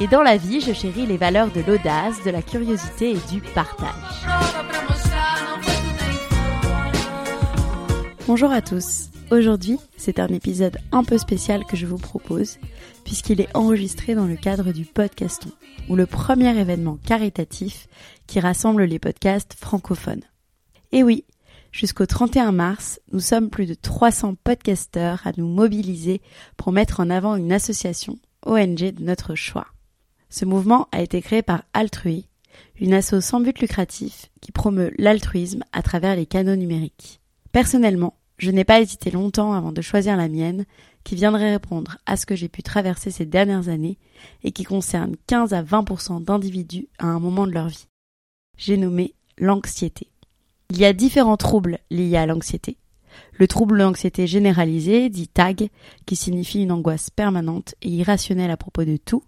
et dans la vie, je chéris les valeurs de l'audace, de la curiosité et du partage. Bonjour à tous. Aujourd'hui, c'est un épisode un peu spécial que je vous propose, puisqu'il est enregistré dans le cadre du Podcaston, ou le premier événement caritatif qui rassemble les podcasts francophones. Et oui, jusqu'au 31 mars, nous sommes plus de 300 podcasteurs à nous mobiliser pour mettre en avant une association ONG de notre choix. Ce mouvement a été créé par Altrui, une asso sans but lucratif qui promeut l'altruisme à travers les canaux numériques. Personnellement, je n'ai pas hésité longtemps avant de choisir la mienne, qui viendrait répondre à ce que j'ai pu traverser ces dernières années et qui concerne 15 à 20% d'individus à un moment de leur vie. J'ai nommé l'anxiété. Il y a différents troubles liés à l'anxiété. Le trouble d'anxiété généralisé, dit TAG, qui signifie une angoisse permanente et irrationnelle à propos de tout.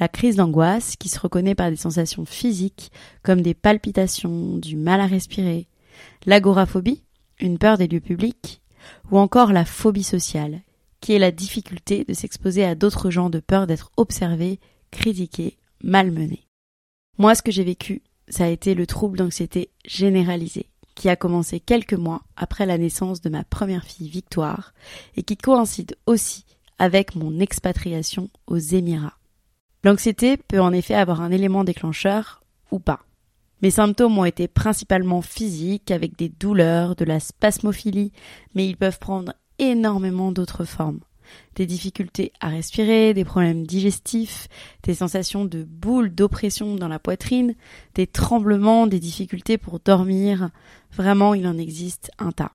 La crise d'angoisse, qui se reconnaît par des sensations physiques comme des palpitations, du mal à respirer. L'agoraphobie, une peur des lieux publics, ou encore la phobie sociale, qui est la difficulté de s'exposer à d'autres gens de peur d'être observé, critiqué, malmené. Moi, ce que j'ai vécu, ça a été le trouble d'anxiété généralisé, qui a commencé quelques mois après la naissance de ma première fille Victoire, et qui coïncide aussi avec mon expatriation aux Émirats. L'anxiété peut en effet avoir un élément déclencheur ou pas. Mes symptômes ont été principalement physiques, avec des douleurs, de la spasmophilie, mais ils peuvent prendre énormément d'autres formes. Des difficultés à respirer, des problèmes digestifs, des sensations de boules d'oppression dans la poitrine, des tremblements, des difficultés pour dormir. Vraiment, il en existe un tas.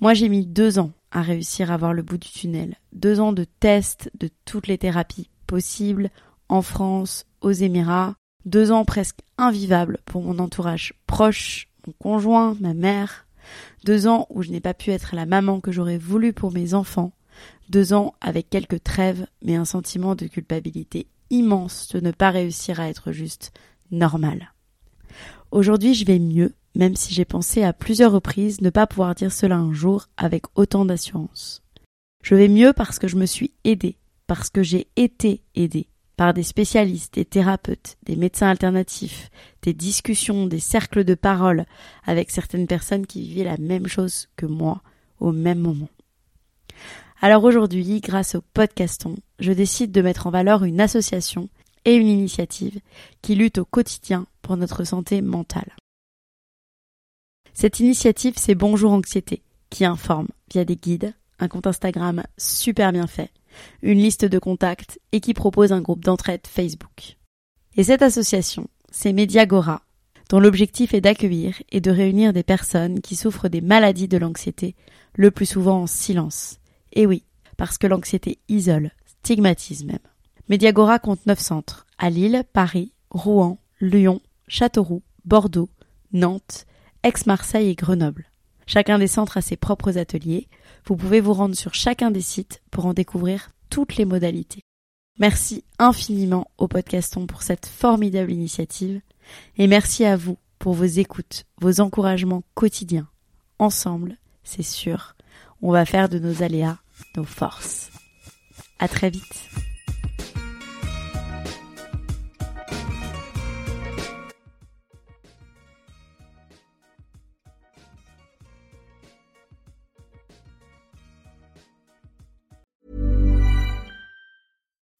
Moi, j'ai mis deux ans à réussir à voir le bout du tunnel. Deux ans de tests de toutes les thérapies possibles en France, aux Émirats, deux ans presque invivables pour mon entourage proche, mon conjoint, ma mère. Deux ans où je n'ai pas pu être la maman que j'aurais voulu pour mes enfants. Deux ans avec quelques trêves, mais un sentiment de culpabilité immense de ne pas réussir à être juste normal. Aujourd'hui, je vais mieux, même si j'ai pensé à plusieurs reprises ne pas pouvoir dire cela un jour avec autant d'assurance. Je vais mieux parce que je me suis aidée, parce que j'ai été aidée, par des spécialistes, des thérapeutes, des médecins alternatifs, des discussions, des cercles de parole avec certaines personnes qui vivaient la même chose que moi au même moment. Alors aujourd'hui, grâce au podcaston, je décide de mettre en valeur une association et une initiative qui lutte au quotidien pour notre santé mentale. Cette initiative, c'est Bonjour Anxiété, qui informe via des guides, un compte Instagram super bien fait, une liste de contacts et qui propose un groupe d'entraide Facebook. Et cette association, c'est Mediagora, dont l'objectif est d'accueillir et de réunir des personnes qui souffrent des maladies de l'anxiété, le plus souvent en silence. Et oui, parce que l'anxiété isole, stigmatise même. Mediagora compte neuf centres, à Lille, Paris, Rouen, Lyon, Châteauroux, Bordeaux, Nantes, Aix-Marseille et Grenoble. Chacun des centres a ses propres ateliers. Vous pouvez vous rendre sur chacun des sites pour en découvrir toutes les modalités. Merci infiniment au podcaston pour cette formidable initiative et merci à vous pour vos écoutes, vos encouragements quotidiens. Ensemble, c'est sûr, on va faire de nos aléas nos forces. À très vite.